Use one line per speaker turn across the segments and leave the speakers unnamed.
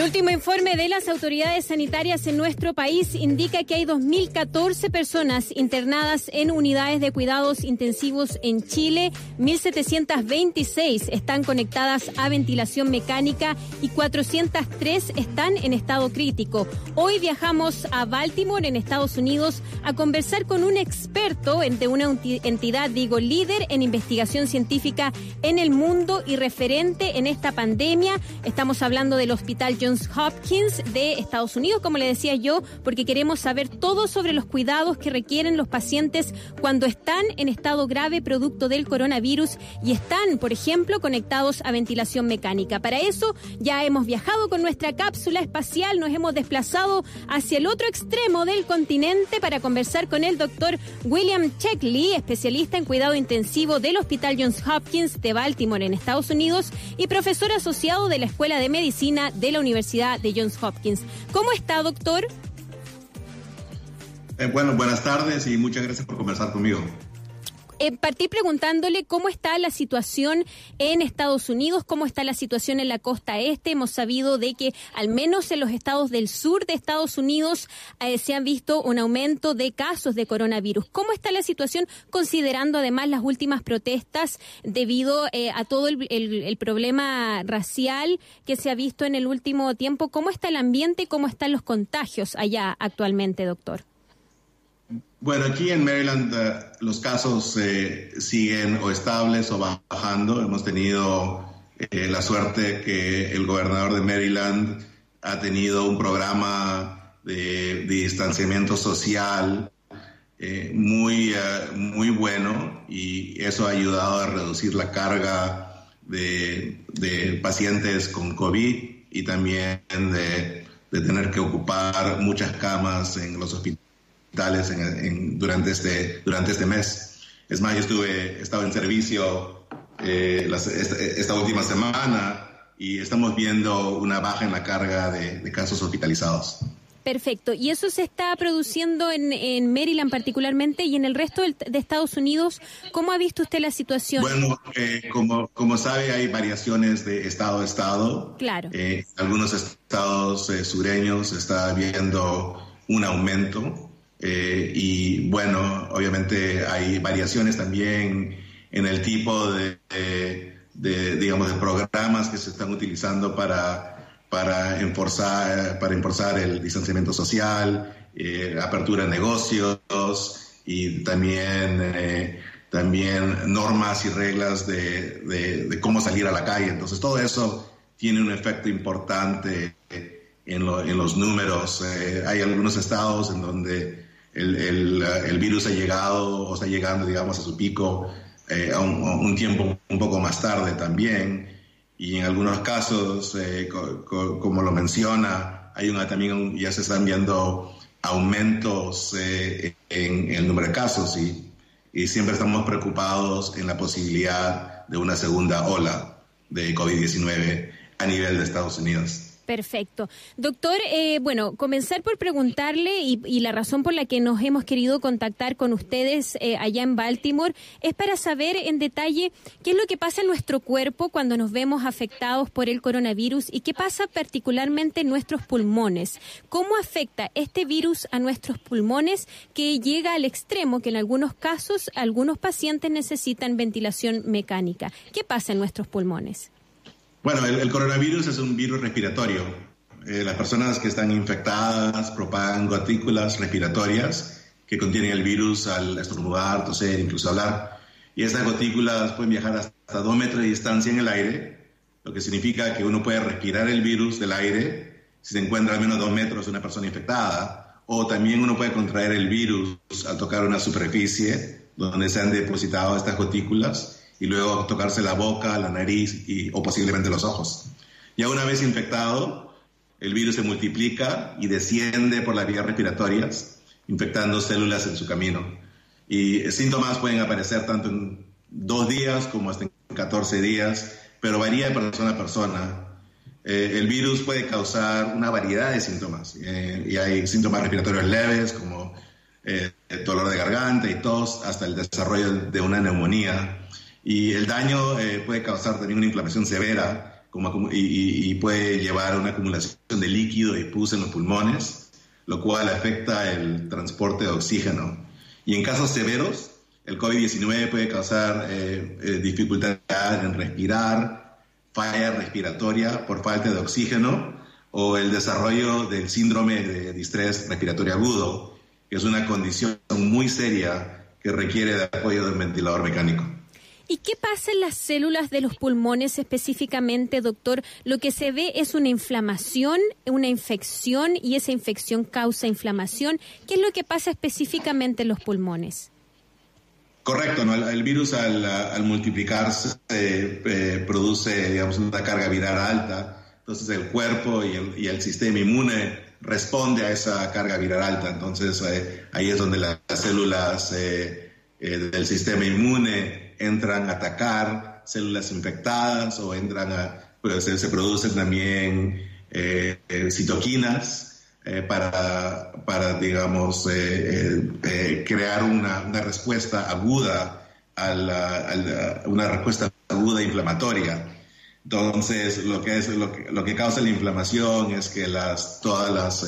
El último informe de las autoridades sanitarias en nuestro país indica que hay 2.014 personas internadas en unidades de cuidados intensivos en Chile, 1.726 están conectadas a ventilación mecánica y 403 están en estado crítico. Hoy viajamos a Baltimore, en Estados Unidos, a conversar con un experto de una entidad, digo, líder en investigación científica en el mundo y referente en esta pandemia. Estamos hablando del Hospital Johns Hopkins de Estados Unidos, como le decía yo, porque queremos saber todo sobre los cuidados que requieren los pacientes cuando están en estado grave producto del coronavirus y están, por ejemplo, conectados a ventilación mecánica. Para eso ya hemos viajado con nuestra cápsula espacial, nos hemos desplazado hacia el otro extremo del continente para conversar con el doctor William Checkley, especialista en cuidado intensivo del Hospital Johns Hopkins de Baltimore en Estados Unidos y profesor asociado de la Escuela de Medicina de la Universidad de Johns Hopkins. ¿Cómo está, doctor?
Eh, bueno, buenas tardes y muchas gracias por conversar conmigo.
Eh, partí preguntándole cómo está la situación en Estados Unidos, cómo está la situación en la costa este. Hemos sabido de que al menos en los estados del sur de Estados Unidos eh, se han visto un aumento de casos de coronavirus. ¿Cómo está la situación considerando además las últimas protestas debido eh, a todo el, el, problema racial que se ha visto en el último tiempo? ¿Cómo está el ambiente y cómo están los contagios allá actualmente, doctor?
Bueno, aquí en Maryland eh, los casos eh, siguen o estables o bajando. Hemos tenido eh, la suerte que el gobernador de Maryland ha tenido un programa de, distanciamiento social muy, muy bueno y eso ha ayudado a reducir la carga de, de pacientes con COVID y también de, de tener que ocupar muchas camas en los hospitales en, durante, este, durante este mes. Es más, yo estuve, estaba en servicio eh, esta, última semana y estamos viendo una baja en la carga de, casos hospitalizados.
Perfecto. ¿Y eso se está produciendo en, en Maryland particularmente y en el resto de Estados Unidos? ¿Cómo ha visto usted la situación?
Bueno, eh, como, como sabe, hay variaciones de estado a estado.
Claro.
Eh, algunos estados sureños está viendo un aumento eh, y bueno, obviamente hay variaciones también en el tipo de, digamos, de programas que se están utilizando para, para, enforzar, para enforzar el distanciamiento social, eh, apertura de negocios y también, eh, también normas y reglas de, de, cómo salir a la calle. Entonces todo eso tiene un efecto importante en, en los números. hay algunos estados en donde el, el, virus ha llegado o está llegando, digamos, a su pico eh, a, un, tiempo un poco más tarde también. Y en algunos casos, eh, como lo menciona, hay una, también ya se están viendo aumentos eh, en, el número de casos y, y siempre estamos preocupados en la posibilidad de una segunda ola de COVID-19 a nivel de Estados Unidos.
Perfecto. Doctor, eh, bueno, comenzar por preguntarle y, la razón por la que nos hemos querido contactar con ustedes eh, allá en Baltimore es para saber en detalle qué es lo que pasa en nuestro cuerpo cuando nos vemos afectados por el coronavirus y qué pasa particularmente en nuestros pulmones. ¿Cómo afecta este virus a nuestros pulmones que llega al extremo que en algunos casos algunos pacientes necesitan ventilación mecánica? ¿Qué pasa en nuestros pulmones?
Bueno, el, coronavirus es un virus respiratorio. Eh, las personas que están infectadas propagan gotículas respiratorias que contienen el virus al estornudar, toser, incluso hablar. Y estas gotículas pueden viajar hasta dos metros de distancia en el aire, lo que significa que uno puede respirar el virus del aire si se encuentra al menos dos metros de una persona infectada, o también uno puede contraer el virus al tocar una superficie donde se han depositado estas gotículas y luego tocarse la boca, la nariz o posiblemente los ojos. Ya una vez infectado, el virus se multiplica y desciende por las vías respiratorias, infectando células en su camino. Y síntomas pueden aparecer tanto en dos días como hasta en 14 días, pero varía de persona a persona. Eh, el virus puede causar una variedad de síntomas eh, y hay síntomas respiratorios leves como eh, dolor de garganta y tos hasta el desarrollo de una neumonía y el daño eh, puede causar también una inflamación severa y, puede llevar a una acumulación de líquido y pus en los pulmones, lo cual afecta el transporte de oxígeno. Y en casos severos, el COVID-19 puede causar eh, eh, dificultad en respirar, falla respiratoria por falta de oxígeno o el desarrollo del síndrome de distrés respiratorio agudo, que es una condición muy seria que requiere de apoyo del ventilador mecánico.
¿Y qué pasa en las células de los pulmones específicamente, doctor? Lo que se ve es una inflamación, una infección, y esa infección causa inflamación. ¿Qué es lo que pasa específicamente en los pulmones?
Correcto, ¿no? el, virus al, multiplicarse eh, produce digamos, una carga viral alta, entonces el cuerpo y el, sistema inmune responde a esa carga viral alta, entonces eh, ahí es donde las células eh, del sistema inmune entran a atacar células infectadas o entran a, pues, se, producen también eh, eh, citoquinas eh, para, para, digamos, crear una, una, respuesta aguda a, la, una respuesta aguda inflamatoria. Entonces, lo que, es, lo que, lo que causa la inflamación es que las, todas las,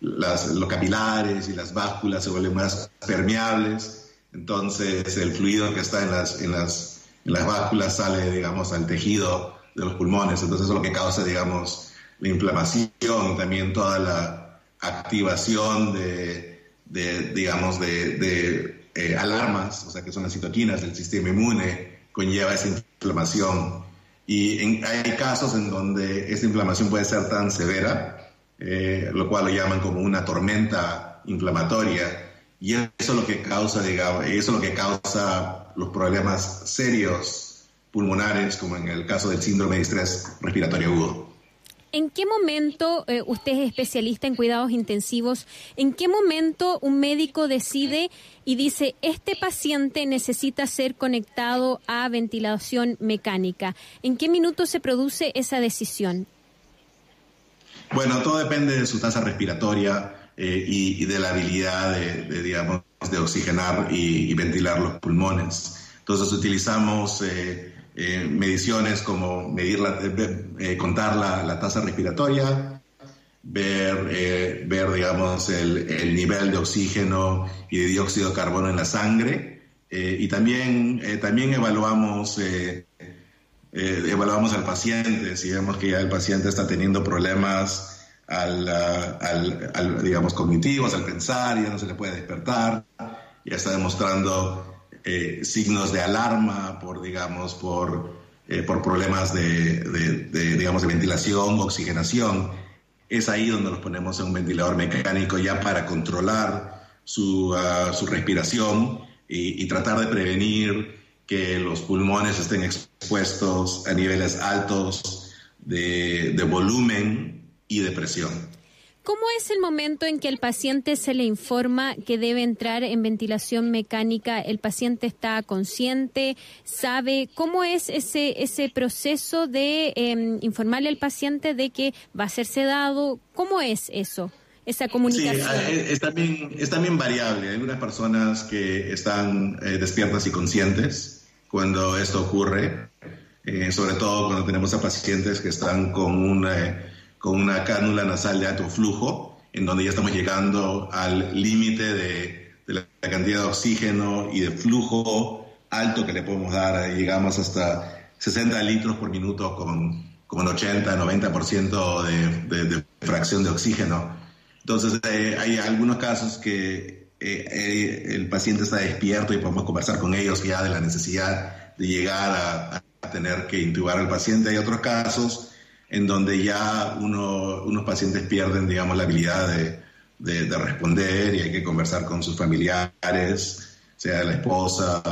las, los capilares y las básculas se vuelven más permeables entonces el fluido que está en las, en las, en las básculas sale, digamos, al tejido de los pulmones. Entonces eso es lo que causa, digamos, la inflamación, también toda la activación de, de digamos, de, de eh, alarmas, o sea, que son las citoquinas del sistema inmune, conlleva esa inflamación. Y hay casos en donde esa inflamación puede ser tan severa, eh, lo cual lo llaman como una tormenta inflamatoria, y eso es lo que causa, digamos, eso es lo que causa los problemas serios pulmonares, como en el caso del síndrome de estrés respiratorio agudo.
¿En qué momento, eh, usted es especialista en cuidados intensivos, en qué momento un médico decide y dice, este paciente necesita ser conectado a ventilación mecánica? ¿En qué minuto se produce esa decisión?
Bueno, todo depende de su tasa respiratoria, eh, y, de la habilidad de, digamos, de oxigenar y, ventilar los pulmones. Entonces utilizamos eh, eh, mediciones como medir la, contar la, tasa respiratoria, ver, ver digamos, el, el, nivel de oxígeno y de dióxido de carbono en la sangre y también, también evaluamos evaluamos al paciente, si vemos que ya el paciente está teniendo problemas al, digamos, cognitivos, al pensar, ya no se le puede despertar, ya está demostrando eh, signos de alarma por, digamos, por, eh, por problemas de, digamos, de ventilación, oxigenación. Es ahí donde nos ponemos en un ventilador mecánico ya para controlar su, ah, su respiración y, y tratar de prevenir que los pulmones estén expuestos a niveles altos de, de volumen y depresión.
¿Cómo es el momento en que el paciente se le informa que debe entrar en ventilación mecánica? ¿El paciente está consciente? ¿Sabe cómo es ese, ese proceso de em, informarle al paciente de que va a ser sedado? ¿Cómo es eso? Esa comunicación.
Sí, es, también, es también variable. Hay algunas personas que están eh, despiertas y conscientes cuando esto ocurre, eh, sobre todo cuando tenemos a pacientes que están con una con una cánula nasal de alto flujo, en donde ya estamos llegando al límite de, la cantidad de oxígeno y de flujo alto que le podemos dar. Llegamos hasta 60 litros por minuto con, con un 80, 90% de, de, fracción de oxígeno. Entonces, eh, hay algunos casos que eh, eh, el paciente está despierto y podemos conversar con ellos ya de la necesidad de llegar a, a tener que intubar al paciente. Hay otros casos en donde ya uno, unos pacientes pierden, digamos, la habilidad de, de, responder y hay que conversar con sus familiares, sea la esposa,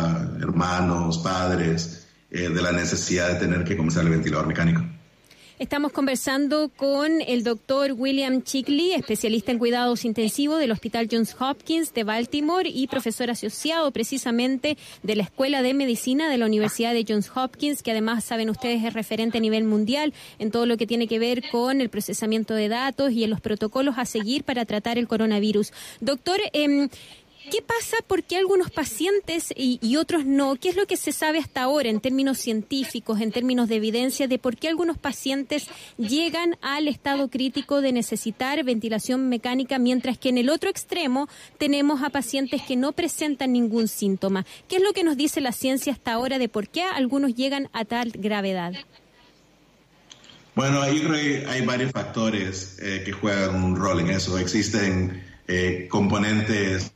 hermanos, padres, eh, de la necesidad de tener que comenzar el ventilador mecánico.
Estamos conversando con el doctor William Chickley, especialista en cuidados intensivos del Hospital Johns Hopkins de Baltimore y profesor asociado precisamente de la Escuela de Medicina de la Universidad de Johns Hopkins, que además, saben ustedes, es referente a nivel mundial en todo lo que tiene que ver con el procesamiento de datos y en los protocolos a seguir para tratar el coronavirus. Doctor, eh, ¿Qué pasa? ¿Por qué algunos pacientes y, otros no? ¿Qué es lo que se sabe hasta ahora en términos científicos, en términos de evidencia, de por qué algunos pacientes llegan al estado crítico de necesitar ventilación mecánica, mientras que en el otro extremo tenemos a pacientes que no presentan ningún síntoma? ¿Qué es lo que nos dice la ciencia hasta ahora de por qué algunos llegan a tal gravedad?
Bueno, ahí hay varios factores eh, que juegan un rol en eso. Existen eh, componentes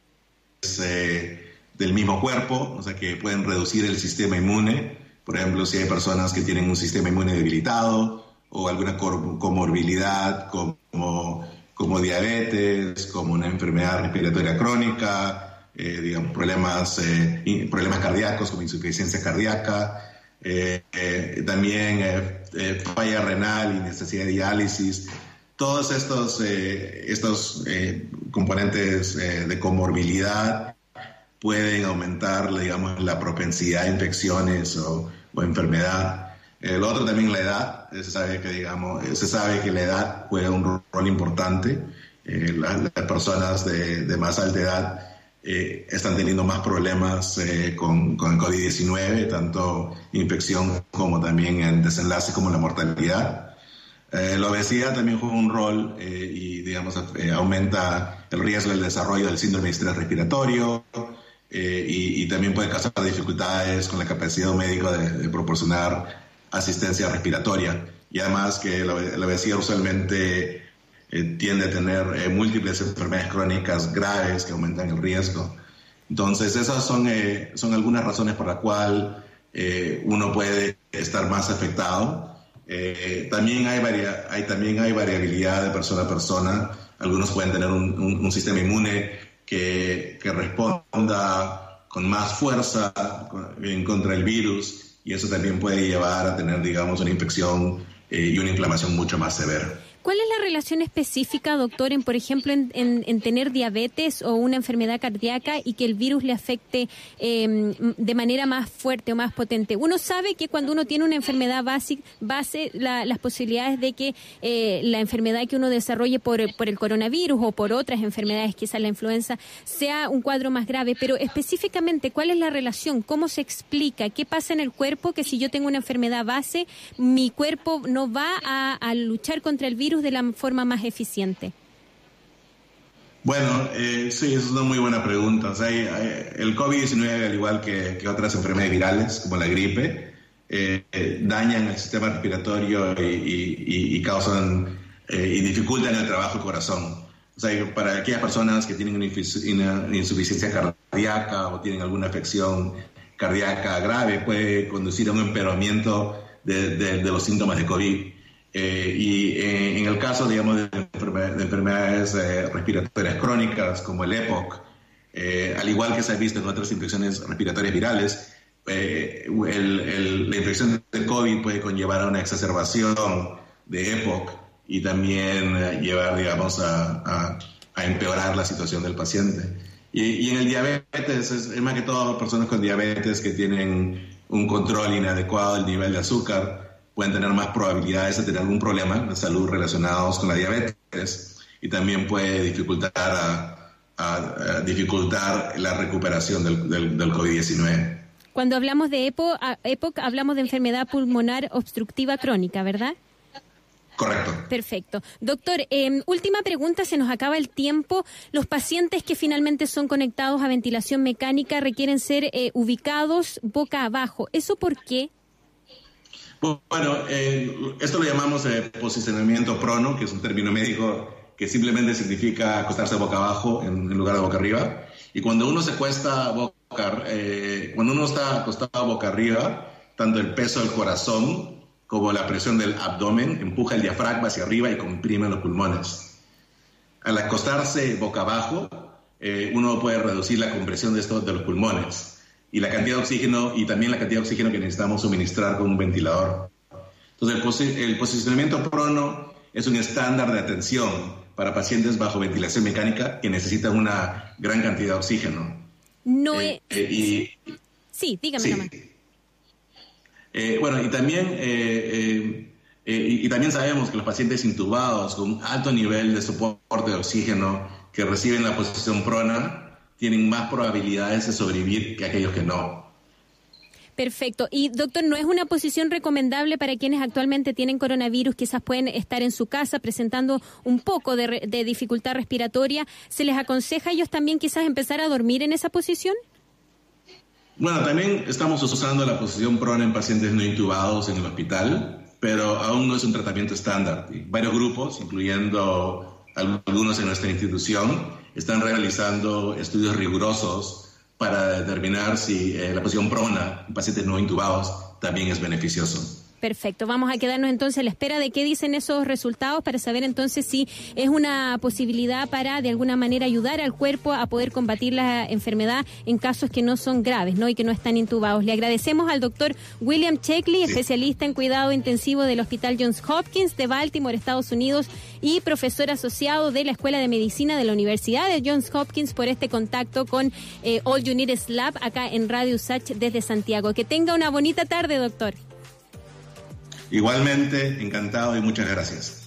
eh, del mismo cuerpo, o sea, que pueden reducir el sistema inmune. Por ejemplo, si hay personas que tienen un sistema inmune debilitado o alguna comorbilidad como, como diabetes, como una enfermedad respiratoria crónica, eh, digamos, problemas, eh, problemas cardíacos como insuficiencia cardíaca, también falla renal y necesidad de diálisis. Todos estos, estos componentes eh, de comorbilidad pueden aumentar, digamos, la propensidad a infecciones o, enfermedad. El otro también la edad, se sabe que, digamos, se sabe que la edad juega un rol importante. Eh, las, personas de, más alta edad eh, están teniendo más problemas con, con, el COVID-19, tanto infección como también el desenlace como la mortalidad. Eh, la obesidad también juega un rol eh, y, digamos, eh, aumenta el riesgo del desarrollo del síndrome de estrés respiratorio y, también puede causar dificultades con la capacidad médica de, de proporcionar asistencia respiratoria. Y además que la, obesidad usualmente tiende a tener múltiples enfermedades crónicas graves que aumentan el riesgo. Entonces, esas son, son algunas razones por las cuales uno puede estar más afectado. Eh, también, hay hay, también hay variabilidad de persona a persona. Algunos pueden tener un, sistema inmune que, que, responda con más fuerza en contra del virus y eso también puede llevar a tener, digamos, una infección eh, y una inflamación mucho más severa.
¿Cuál es la relación específica, doctor, en, por ejemplo, en, tener diabetes o una enfermedad cardíaca y que el virus le afecte em, de manera más fuerte o más potente? Uno sabe que cuando uno tiene una enfermedad base, base las posibilidades de que eh, la enfermedad que uno desarrolle por, por el coronavirus o por otras enfermedades, quizás la influenza, sea un cuadro más grave. Pero específicamente, ¿cuál es la relación? ¿Cómo se explica? ¿Qué pasa en el cuerpo que si yo tengo una enfermedad base, mi cuerpo no va a luchar contra el virus? De la forma más eficiente?
Bueno, eh, sí, es una muy buena pregunta. el COVID-19, al igual que, otras enfermedades virales, como la gripe, eh, dañan el sistema respiratorio y, causan eh, y dificultan el trabajo del corazón. O sea, para aquellas personas que tienen una, insuficiencia cardíaca o tienen alguna afección cardíaca grave, puede conducir a un empeoramiento de los síntomas de COVID. Eh, y eh, el caso, digamos, de, enfermedades eh, respiratorias crónicas como el EPOC, al igual que se ha visto en otras infecciones respiratorias virales, la infección del COVID puede conllevar a una exacerbación de EPOC y también llevar, digamos, a, a, empeorar la situación del paciente. Y, en el diabetes, es, es, más que todo personas con diabetes que tienen un control inadecuado del nivel de azúcar, pueden tener más probabilidades de tener algún problema de salud relacionados con la diabetes y también puede dificultar, a, dificultar la recuperación del, del, COVID-19.
Cuando hablamos de EPOC, hablamos de enfermedad pulmonar obstructiva crónica, ¿verdad?
Correcto.
Perfecto. Doctor, eh, última pregunta, se nos acaba el tiempo. Los pacientes que finalmente son conectados a ventilación mecánica requieren ser eh, ubicados boca abajo. ¿Eso por qué?
Bueno, eh, esto lo llamamos eh, posicionamiento prono, que es un término médico que simplemente significa acostarse boca abajo en, lugar de boca arriba. Y cuando uno se cuesta boca, eh, cuando uno está acostado boca arriba, tanto el peso del corazón como la presión del abdomen empuja el diafragma hacia arriba y comprime los pulmones. Al acostarse boca abajo, uno puede reducir la compresión de, estos, de los pulmones y la cantidad de oxígeno y también la cantidad de oxígeno que necesitamos suministrar con un ventilador. Entonces, el, posicionamiento prono es un estándar de atención para pacientes bajo ventilación mecánica que necesitan una gran cantidad de oxígeno.
No eh, es... Eh, sí, dígame.
Eh, bueno, y también, y, también sabemos que los pacientes intubados con alto nivel de soporte de oxígeno que reciben la posición prona tienen más probabilidades de sobrevivir que aquellos que no.
Perfecto. Y doctor, ¿no es una posición recomendable para quienes actualmente tienen coronavirus? Quizás pueden estar en su casa presentando un poco de, de dificultad respiratoria. ¿Se les aconseja a ellos también quizás empezar a dormir en esa posición?
Bueno, también estamos usando la posición prona en pacientes no intubados en el hospital, pero aún no es un tratamiento estándar. Varios grupos, incluyendo algunos en nuestra institución, están realizando estudios rigurosos para determinar si eh, la posición prona en pacientes no intubados también es beneficioso.
Perfecto, vamos a quedarnos entonces a la espera de qué dicen esos resultados para saber entonces si es una posibilidad para de alguna manera ayudar al cuerpo a poder combatir la enfermedad en casos que no son graves ¿no? y que no están intubados. Le agradecemos al doctor William Checkley, especialista en cuidado intensivo del Hospital Johns Hopkins de Baltimore, Estados Unidos, y profesor asociado de la Escuela de Medicina de la Universidad de Johns Hopkins por este contacto con eh, All United Lab acá en Radio Sach desde Santiago. Que tenga una bonita tarde, doctor.
Igualmente, encantado y muchas gracias.